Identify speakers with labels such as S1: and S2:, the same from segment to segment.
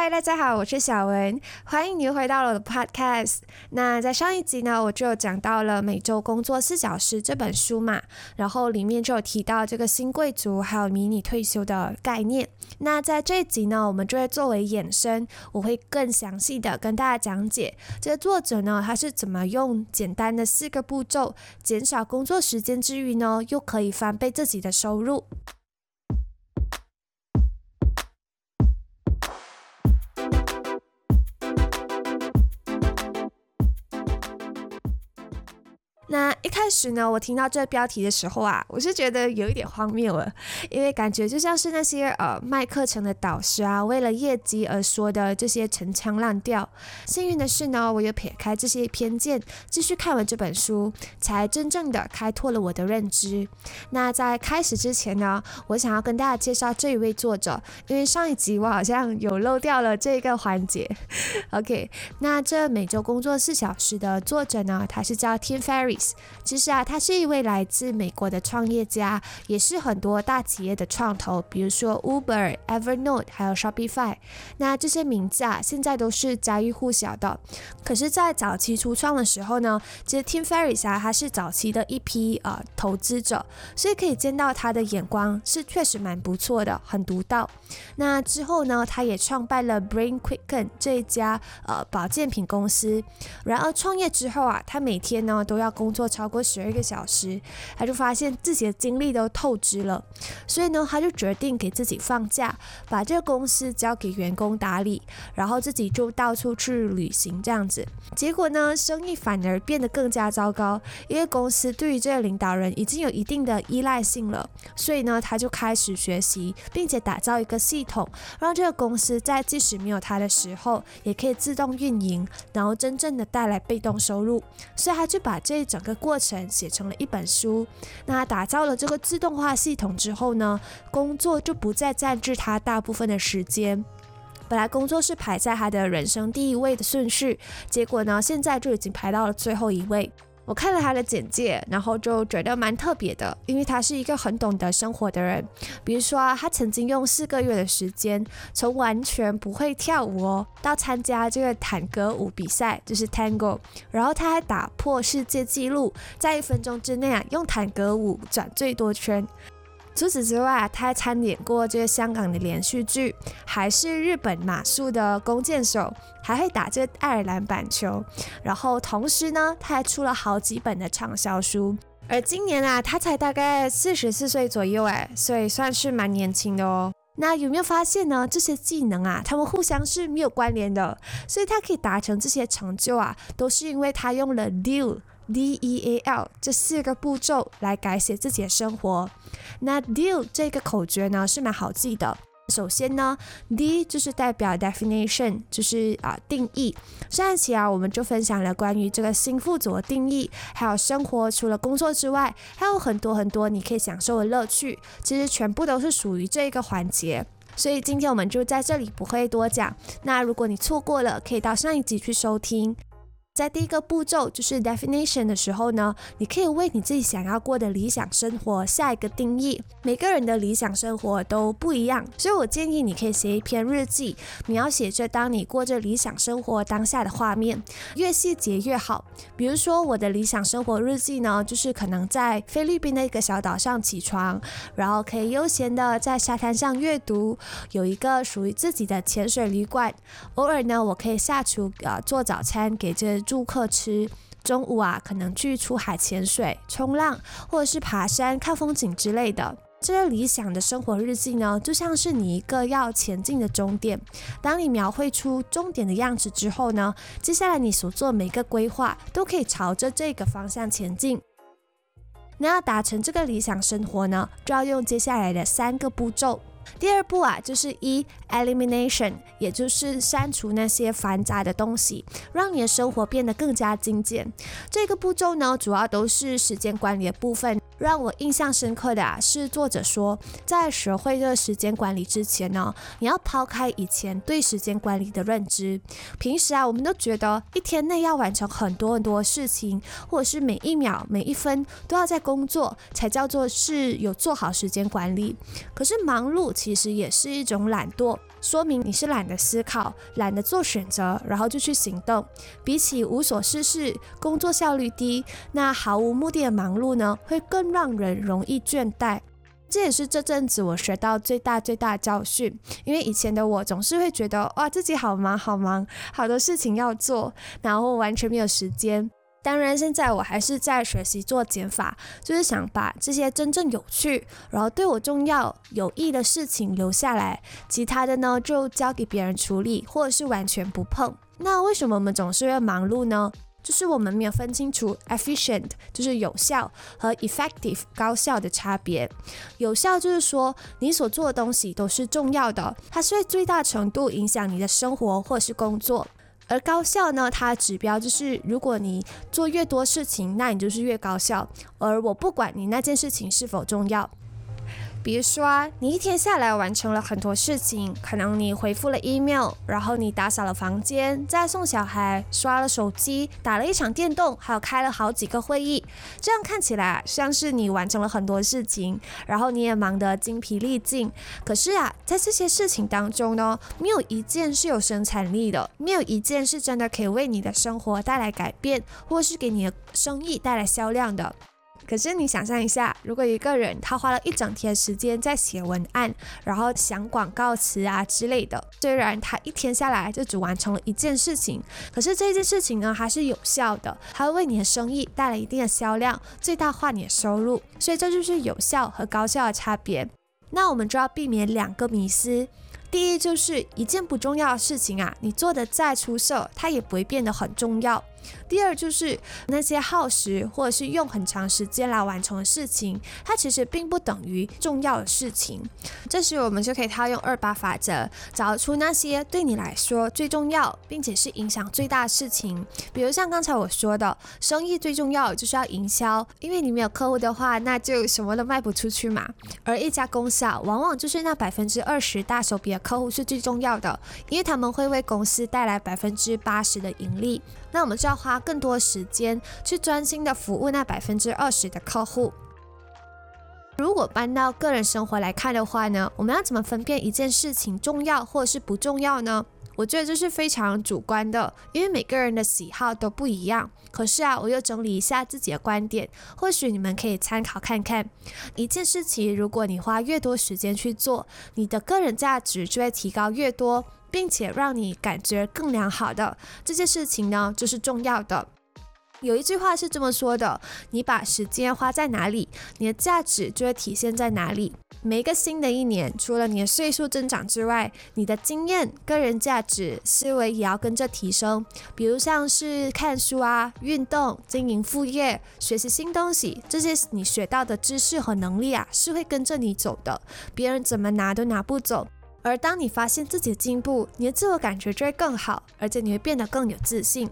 S1: 嗨，大家好，我是小文，欢迎你回到我的 podcast。那在上一集呢，我就讲到了每周工作四小时这本书嘛，然后里面就有提到这个新贵族还有迷你退休的概念。那在这一集呢，我们就会作为衍生，我会更详细的跟大家讲解这个作者呢，他是怎么用简单的四个步骤，减少工作时间之余呢，又可以翻倍自己的收入。那一开始呢，我听到这标题的时候啊，我是觉得有一点荒谬了，因为感觉就像是那些呃卖课程的导师啊，为了业绩而说的这些陈腔滥调。幸运的是呢，我有撇开这些偏见，继续看完这本书，才真正的开拓了我的认知。那在开始之前呢，我想要跟大家介绍这一位作者，因为上一集我好像有漏掉了这个环节。OK，那这每周工作四小时的作者呢，他是叫 Tim Ferriss。其实啊，他是一位来自美国的创业家，也是很多大企业的创投，比如说 Uber、Evernote，还有 Shopify。那这些名字啊，现在都是家喻户晓的。可是，在早期初创的时候呢，其实 Tim Ferriss 啊，他是早期的一批呃投资者，所以可以见到他的眼光是确实蛮不错的，很独到。那之后呢，他也创办了 Brain Quicken 这一家呃保健品公司。然而创业之后啊，他每天呢都要工。工作超过十二个小时，他就发现自己的精力都透支了，所以呢，他就决定给自己放假，把这个公司交给员工打理，然后自己就到处去旅行这样子。结果呢，生意反而变得更加糟糕，因为公司对于这个领导人已经有一定的依赖性了，所以呢，他就开始学习，并且打造一个系统，让这个公司在即使没有他的时候，也可以自动运营，然后真正的带来被动收入。所以他就把这一整。整个过程写成了一本书。那打造了这个自动化系统之后呢，工作就不再占据他大部分的时间。本来工作是排在他的人生第一位的顺序，结果呢，现在就已经排到了最后一位。我看了他的简介，然后就觉得蛮特别的，因为他是一个很懂得生活的人。比如说，他曾经用四个月的时间，从完全不会跳舞哦，到参加这个坦格舞比赛，就是 Tango，然后他还打破世界纪录，在一分钟之内啊，用坦格舞转最多圈。除此之外，他还参演过这个香港的连续剧，还是日本马术的弓箭手，还会打这爱尔兰板球。然后同时呢，他还出了好几本的畅销书。而今年啊，他才大概四十四岁左右，哎，所以算是蛮年轻的哦。那有没有发现呢？这些技能啊，他们互相是没有关联的，所以他可以达成这些成就啊，都是因为他用了 deal。D E A L 这四个步骤来改写自己的生活。那 Deal 这个口诀呢是蛮好记的。首先呢，D 就是代表 definition，就是啊定义。上一期啊我们就分享了关于这个新富足的定义，还有生活除了工作之外，还有很多很多你可以享受的乐趣，其实全部都是属于这一个环节。所以今天我们就在这里不会多讲。那如果你错过了，可以到上一集去收听。在第一个步骤就是 definition 的时候呢，你可以为你自己想要过的理想生活下一个定义。每个人的理想生活都不一样，所以我建议你可以写一篇日记，描写着当你过着理想生活当下的画面，越细节越好。比如说我的理想生活日记呢，就是可能在菲律宾的一个小岛上起床，然后可以悠闲的在沙滩上阅读，有一个属于自己的潜水旅馆，偶尔呢我可以下厨啊做早餐给这。住客吃中午啊，可能去出海潜水、冲浪，或者是爬山看风景之类的。这个理想的生活日记呢，就像是你一个要前进的终点。当你描绘出终点的样子之后呢，接下来你所做每个规划都可以朝着这个方向前进。那要达成这个理想生活呢，就要用接下来的三个步骤。第二步啊，就是一 elimination，也就是删除那些繁杂的东西，让你的生活变得更加精简。这个步骤呢，主要都是时间管理的部分。让我印象深刻的啊，是作者说，在学会这个时间管理之前呢，你要抛开以前对时间管理的认知。平时啊，我们都觉得一天内要完成很多很多事情，或者是每一秒每一分都要在工作，才叫做是有做好时间管理。可是忙碌其实也是一种懒惰。说明你是懒得思考、懒得做选择，然后就去行动。比起无所事事、工作效率低，那毫无目的的忙碌呢，会更让人容易倦怠。这也是这阵子我学到最大最大的教训。因为以前的我总是会觉得，哇，自己好忙好忙，好多事情要做，然后完全没有时间。当然，现在我还是在学习做减法，就是想把这些真正有趣，然后对我重要、有益的事情留下来，其他的呢就交给别人处理，或者是完全不碰。那为什么我们总是会忙碌呢？就是我们没有分清楚 efficient 就是有效和 effective 高效的差别。有效就是说你所做的东西都是重要的，它是会最大程度影响你的生活或是工作。而高效呢？它指标就是，如果你做越多事情，那你就是越高效。而我不管你那件事情是否重要。比如说，你一天下来完成了很多事情，可能你回复了 email，然后你打扫了房间，再送小孩，刷了手机，打了一场电动，还有开了好几个会议。这样看起来像是你完成了很多事情，然后你也忙得精疲力尽。可是啊，在这些事情当中呢，没有一件是有生产力的，没有一件是真的可以为你的生活带来改变，或是给你的生意带来销量的。可是你想象一下，如果一个人他花了一整天时间在写文案，然后想广告词啊之类的，虽然他一天下来就只完成了一件事情，可是这件事情呢还是有效的，它会为你的生意带来一定的销量，最大化你的收入。所以这就是有效和高效的差别。那我们就要避免两个迷思。第一就是一件不重要的事情啊，你做的再出色，它也不会变得很重要。第二就是那些耗时或者是用很长时间来完成的事情，它其实并不等于重要的事情。这时我们就可以套用二八法则，找出那些对你来说最重要，并且是影响最大的事情。比如像刚才我说的，生意最重要就是要营销，因为你没有客户的话，那就什么都卖不出去嘛。而一家公司啊，往往就是那百分之二十大手笔的客户是最重要的，因为他们会为公司带来百分之八十的盈利。那我们就要花更多时间去专心的服务那百分之二十的客户。如果搬到个人生活来看的话呢，我们要怎么分辨一件事情重要或者是不重要呢？我觉得这是非常主观的，因为每个人的喜好都不一样。可是啊，我又整理一下自己的观点，或许你们可以参考看看。一件事情，如果你花越多时间去做，你的个人价值就会提高越多。并且让你感觉更良好的这件事情呢，就是重要的。有一句话是这么说的：你把时间花在哪里，你的价值就会体现在哪里。每一个新的一年，除了你的岁数增长之外，你的经验、个人价值、思维也要跟着提升。比如像是看书啊、运动、经营副业、学习新东西，这些你学到的知识和能力啊，是会跟着你走的，别人怎么拿都拿不走。而当你发现自己的进步，你的自我感觉就会更好，而且你会变得更有自信。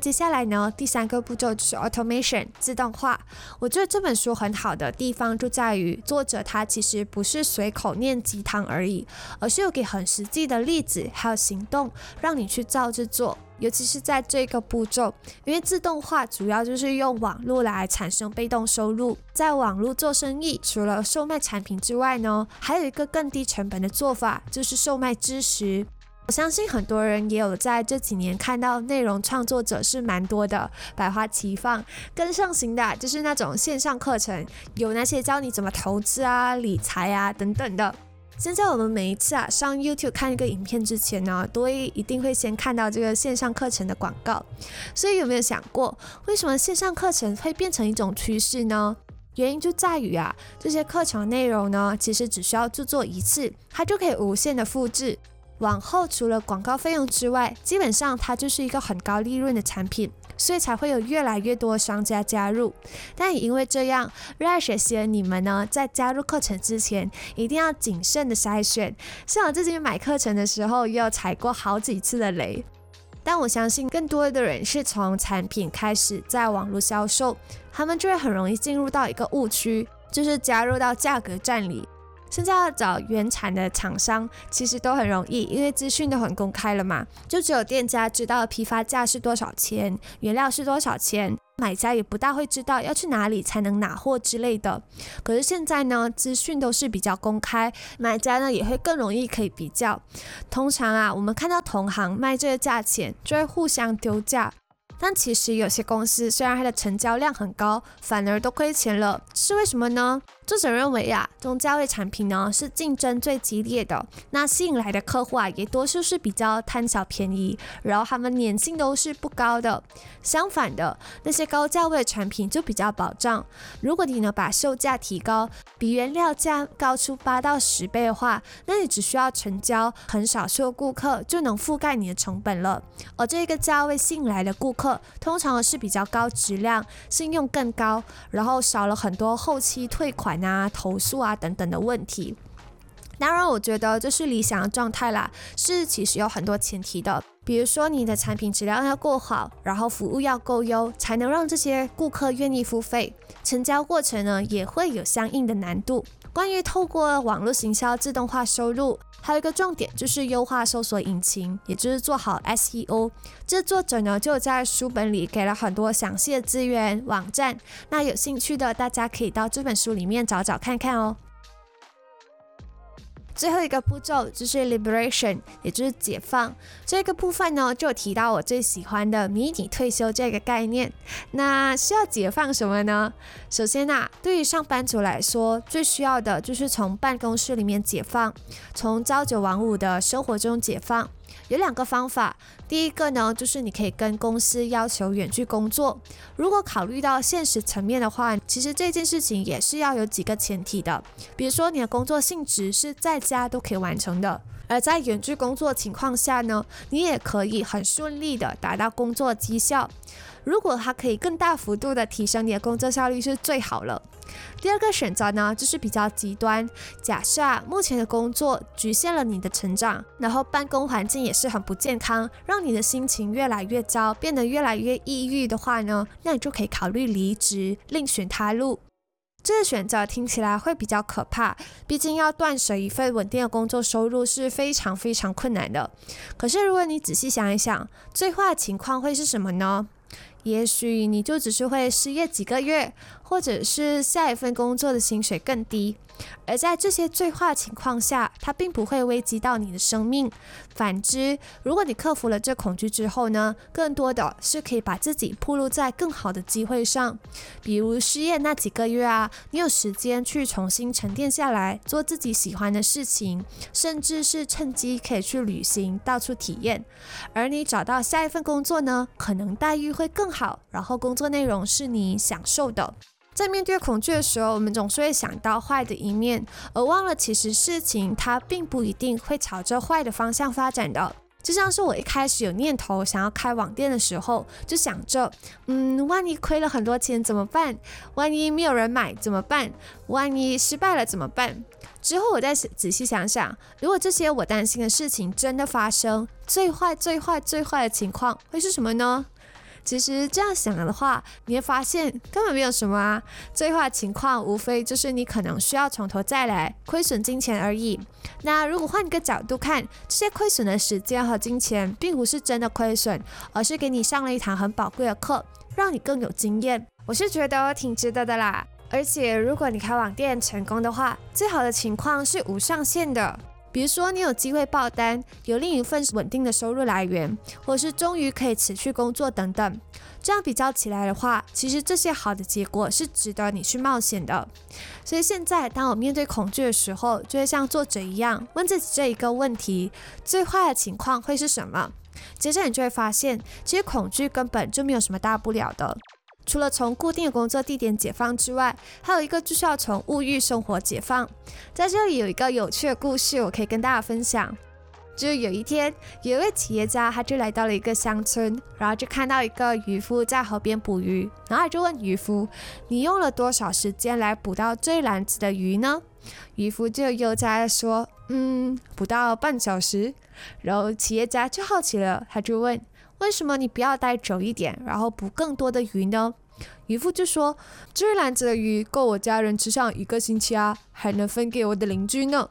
S1: 接下来呢，第三个步骤就是 automation 自动化。我觉得这本书很好的地方就在于，作者他其实不是随口念鸡汤而已，而是有给很实际的例子，还有行动，让你去照着做。尤其是在这个步骤，因为自动化主要就是用网络来产生被动收入。在网络做生意，除了售卖产品之外呢，还有一个更低成本的做法，就是售卖知识。我相信很多人也有在这几年看到内容创作者是蛮多的，百花齐放。更盛行的就是那种线上课程，有那些教你怎么投资啊、理财啊等等的。现在我们每一次啊上 YouTube 看一个影片之前呢，都会一定会先看到这个线上课程的广告。所以有没有想过，为什么线上课程会变成一种趋势呢？原因就在于啊，这些课程内容呢，其实只需要制作一次，它就可以无限的复制。往后除了广告费用之外，基本上它就是一个很高利润的产品。所以才会有越来越多商家加入，但也因为这样，热爱学习的你们呢，在加入课程之前，一定要谨慎的筛选。像我自己买课程的时候，也有踩过好几次的雷。但我相信更多的人是从产品开始在网络销售，他们就会很容易进入到一个误区，就是加入到价格战里。现在要找原产的厂商其实都很容易，因为资讯都很公开了嘛，就只有店家知道批发价是多少钱，原料是多少钱，买家也不大会知道要去哪里才能拿货之类的。可是现在呢，资讯都是比较公开，买家呢也会更容易可以比较。通常啊，我们看到同行卖这个价钱，就会互相丢价。但其实有些公司虽然它的成交量很高，反而都亏钱了，是为什么呢？作者认为呀，中价位产品呢是竞争最激烈的，那吸引来的客户啊也多数是比较贪小便宜，然后他们粘性都是不高的。相反的，那些高价位的产品就比较保障。如果你能把售价提高，比原料价高出八到十倍的话，那你只需要成交很少数顾客就能覆盖你的成本了。而这个价位吸引来的顾客，通常是比较高质量、信用更高，然后少了很多后期退款。啊，投诉啊等等的问题，当然，我觉得这是理想的状态啦，是其实有很多前提的，比如说你的产品质量要够好，然后服务要够优，才能让这些顾客愿意付费。成交过程呢，也会有相应的难度。关于透过网络行销自动化收入，还有一个重点就是优化搜索引擎，也就是做好 SEO。这作者呢就在书本里给了很多详细的资源网站，那有兴趣的大家可以到这本书里面找找看看哦。最后一个步骤就是 liberation，也就是解放。这个部分呢，就提到我最喜欢的迷你退休这个概念。那需要解放什么呢？首先呐，对于上班族来说，最需要的就是从办公室里面解放，从朝九晚五的生活中解放。有两个方法，第一个呢，就是你可以跟公司要求远距工作。如果考虑到现实层面的话，其实这件事情也是要有几个前提的。比如说你的工作性质是在家都可以完成的，而在远距工作情况下呢，你也可以很顺利的达到工作绩效。如果它可以更大幅度的提升你的工作效率，是最好了。第二个选择呢，就是比较极端。假设啊，目前的工作局限了你的成长，然后办公环境也是很不健康，让你的心情越来越糟，变得越来越抑郁的话呢，那你就可以考虑离职，另选他路。这个选择听起来会比较可怕，毕竟要断舍一份稳定的工作收入是非常非常困难的。可是如果你仔细想一想，最坏的情况会是什么呢？也许你就只是会失业几个月，或者是下一份工作的薪水更低。而在这些最坏情况下，它并不会危及到你的生命。反之，如果你克服了这恐惧之后呢，更多的是可以把自己铺露在更好的机会上。比如失业那几个月啊，你有时间去重新沉淀下来，做自己喜欢的事情，甚至是趁机可以去旅行，到处体验。而你找到下一份工作呢，可能待遇会更好，然后工作内容是你享受的。在面对恐惧的时候，我们总是会想到坏的一面，而忘了其实事情它并不一定会朝着坏的方向发展的。就像是我一开始有念头想要开网店的时候，就想着，嗯，万一亏了很多钱怎么办？万一没有人买怎么办？万一失败了怎么办？之后我再仔细想想，如果这些我担心的事情真的发生，最坏、最坏、最坏的情况会是什么呢？其实这样想的话，你会发现根本没有什么啊。最坏情况无非就是你可能需要从头再来，亏损金钱而已。那如果换一个角度看，这些亏损的时间和金钱，并不是真的亏损，而是给你上了一堂很宝贵的课，让你更有经验。我是觉得挺值得的啦。而且如果你开网店成功的话，最好的情况是无上限的。比如说，你有机会爆单，有另一份稳定的收入来源，或是终于可以持续工作等等，这样比较起来的话，其实这些好的结果是值得你去冒险的。所以现在，当我面对恐惧的时候，就会像作者一样问自己这一个问题：最坏的情况会是什么？接着你就会发现，其实恐惧根本就没有什么大不了的。除了从固定的工作地点解放之外，还有一个就是要从物欲生活解放。在这里有一个有趣的故事，我可以跟大家分享。就有一天，有一位企业家，他就来到了一个乡村，然后就看到一个渔夫在河边捕鱼，然后就问渔夫：“你用了多少时间来捕到这篮子的鱼呢？”渔夫就悠哉地说：“嗯，不到半小时。”然后企业家就好奇了，他就问。为什么你不要带久一点，然后捕更多的鱼呢？渔夫就说：“这篮子的鱼够我家人吃上一个星期啊，还能分给我的邻居呢。”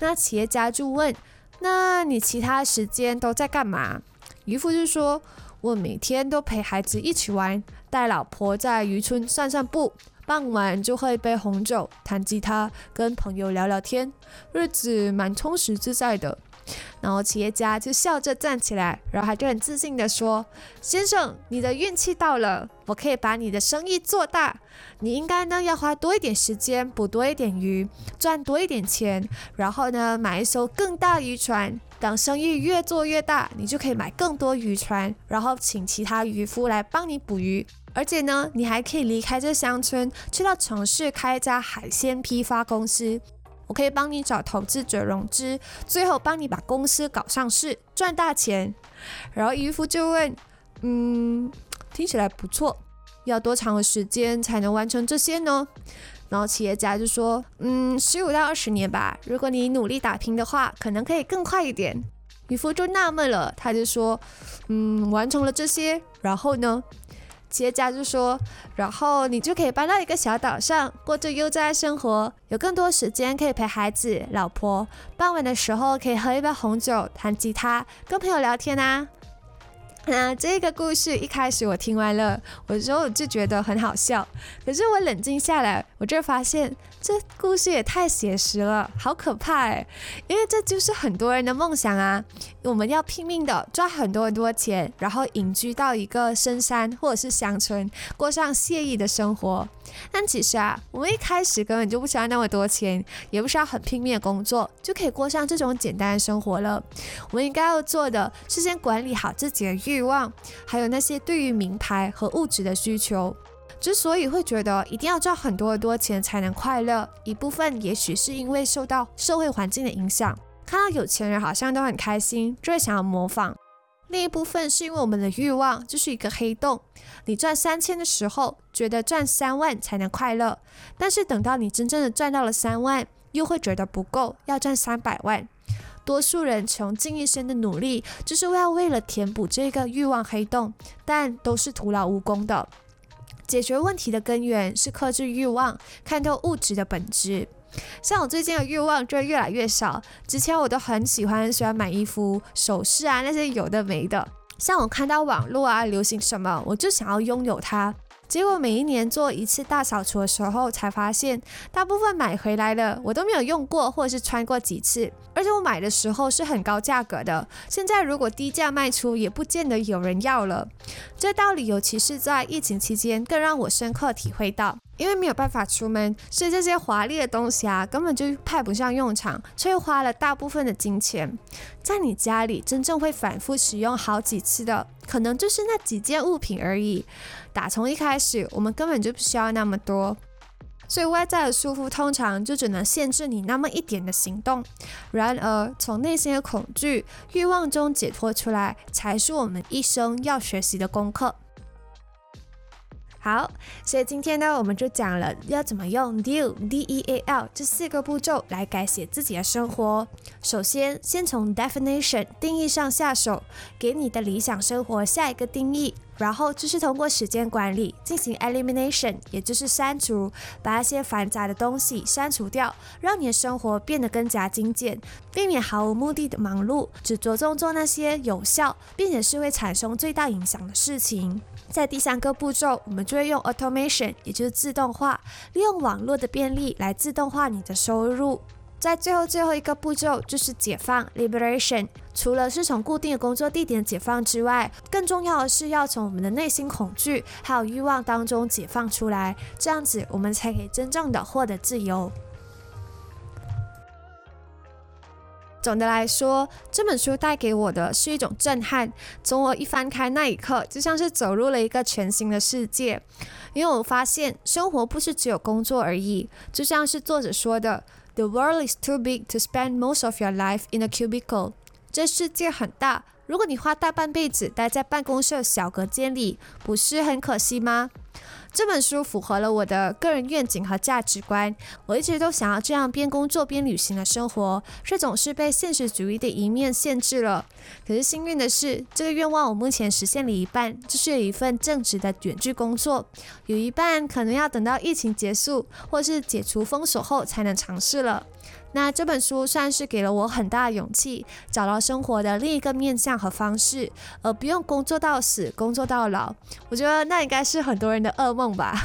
S1: 那企业家就问：“那你其他时间都在干嘛？”渔夫就说：“我每天都陪孩子一起玩，带老婆在渔村散散步，傍晚就喝一杯红酒，弹吉他，跟朋友聊聊天，日子蛮充实自在的。”然后企业家就笑着站起来，然后他就很自信地说：“先生，你的运气到了，我可以把你的生意做大。你应该呢要花多一点时间捕多一点鱼，赚多一点钱，然后呢买一艘更大渔船。等生意越做越大，你就可以买更多渔船，然后请其他渔夫来帮你捕鱼。而且呢，你还可以离开这乡村，去到城市开一家海鲜批发公司。”我可以帮你找投资者融资，最后帮你把公司搞上市，赚大钱。然后渔夫就问：“嗯，听起来不错，要多长的时间才能完成这些呢？”然后企业家就说：“嗯，十五到二十年吧。如果你努力打拼的话，可能可以更快一点。”渔夫就纳闷了，他就说：“嗯，完成了这些，然后呢？”企业家就说：“然后你就可以搬到一个小岛上，过着悠哉生活，有更多时间可以陪孩子、老婆。傍晚的时候可以喝一杯红酒，弹吉他，跟朋友聊天啊。”那这个故事一开始我听完了，我之后就觉得很好笑。可是我冷静下来，我就发现这故事也太写实了，好可怕哎！因为这就是很多人的梦想啊。我们要拼命的赚很多很多钱，然后隐居到一个深山或者是乡村，过上惬意的生活。但其实啊，我们一开始根本就不需要那么多钱，也不需要很拼命的工作，就可以过上这种简单的生活了。我们应该要做的是先管理好自己的欲望，还有那些对于名牌和物质的需求。之所以会觉得一定要赚很多很多钱才能快乐，一部分也许是因为受到社会环境的影响。看到有钱人好像都很开心，就会想要模仿。另一部分是因为我们的欲望就是一个黑洞。你赚三千的时候，觉得赚三万才能快乐，但是等到你真正的赚到了三万，又会觉得不够，要赚三百万。多数人穷尽一生的努力，就是为了为了填补这个欲望黑洞，但都是徒劳无功的。解决问题的根源是克制欲望，看透物质的本质。像我最近的欲望就越来越少。之前我都很喜欢，喜欢买衣服、首饰啊，那些有的没的。像我看到网络啊流行什么，我就想要拥有它。结果每一年做一次大扫除的时候，才发现大部分买回来的我都没有用过，或者是穿过几次。而且我买的时候是很高价格的，现在如果低价卖出，也不见得有人要了。这道理尤其是在疫情期间，更让我深刻体会到。因为没有办法出门，所以这些华丽的东西啊，根本就派不上用场，却花了大部分的金钱。在你家里真正会反复使用好几次的，可能就是那几件物品而已。打从一开始，我们根本就不需要那么多。所以外在的束缚通常就只能限制你那么一点的行动。然而，从内心的恐惧、欲望中解脱出来，才是我们一生要学习的功课。好，所以今天呢，我们就讲了要怎么用 deal D E A L 这四个步骤来改写自己的生活。首先，先从 definition 定义上下手，给你的理想生活下一个定义。然后就是通过时间管理进行 elimination，也就是删除，把那些繁杂的东西删除掉，让你的生活变得更加精简，避免毫无目的的忙碌，只着重做那些有效并且是会产生最大影响的事情。在第三个步骤，我们就会用 automation，也就是自动化，利用网络的便利来自动化你的收入。在最后最后一个步骤就是解放 liberation，除了是从固定的工作地点解放之外，更重要的是要从我们的内心恐惧还有欲望当中解放出来，这样子我们才可以真正的获得自由。总的来说，这本书带给我的是一种震撼。从我一翻开那一刻，就像是走入了一个全新的世界。因为我发现，生活不是只有工作而已。就像是作者说的：“The world is too big to spend most of your life in a cubicle。”这世界很大，如果你花大半辈子待在办公室小隔间里，不是很可惜吗？这本书符合了我的个人愿景和价值观。我一直都想要这样边工作边旅行的生活，却总是被现实主义的一面限制了。可是幸运的是，这个愿望我目前实现了一半，就是有一份正直的远距工作，有一半可能要等到疫情结束或是解除封锁后才能尝试了。那这本书算是给了我很大的勇气，找到生活的另一个面向和方式，而不用工作到死，工作到老。我觉得那应该是很多人的噩梦吧。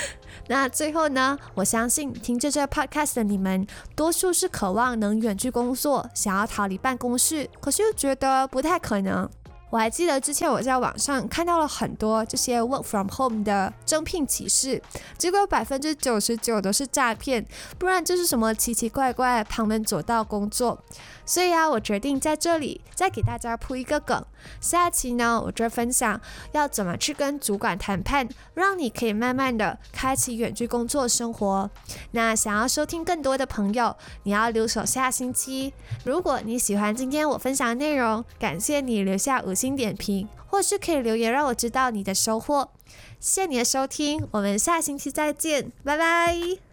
S1: 那最后呢，我相信听着这 podcast 的你们，多数是渴望能远距工作，想要逃离办公室，可是又觉得不太可能。我还记得之前我在网上看到了很多这些 work from home 的征聘启事，结果百分之九十九都是诈骗，不然就是什么奇奇怪怪旁门左道工作。所以啊，我决定在这里再给大家铺一个梗。下期呢，我就分享要怎么去跟主管谈判，让你可以慢慢的开启远距工作生活。那想要收听更多的朋友，你要留守下星期。如果你喜欢今天我分享的内容，感谢你留下五星点评，或是可以留言让我知道你的收获。谢谢你的收听，我们下星期再见，拜拜。